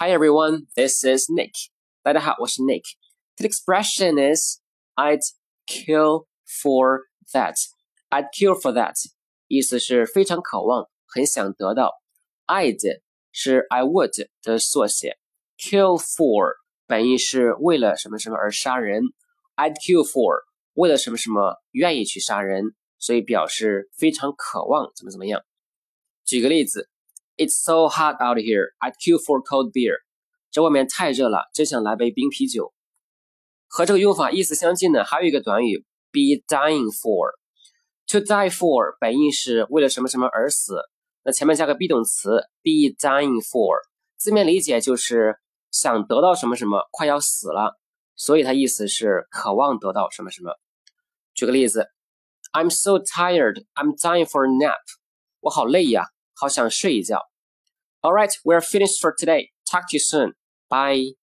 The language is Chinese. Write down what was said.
Hi everyone, this is Nick. 大家好，我是 Nick. The expression is I'd kill for that. I'd kill for that. 意思是非常渴望，很想得到。I'd 是 I would 的缩写。Kill for 本意是为了什么什么而杀人。I'd kill for 为了什么什么愿意去杀人，所以表示非常渴望怎么怎么样。举个例子，It's so hot out here. I'd kill for cold beer. 这外面太热了，真想来杯冰啤酒。和这个用法意思相近的还有一个短语，be dying for。To die for 本意是为了什么什么而死，那前面加个 be 动词，be dying for，字面理解就是想得到什么什么，快要死了，所以它意思是渴望得到什么什么。举个例子，I'm so tired, I'm dying for a nap。我好累呀，好想睡一觉。All right, we're finished for today. Talk to you soon. Bye.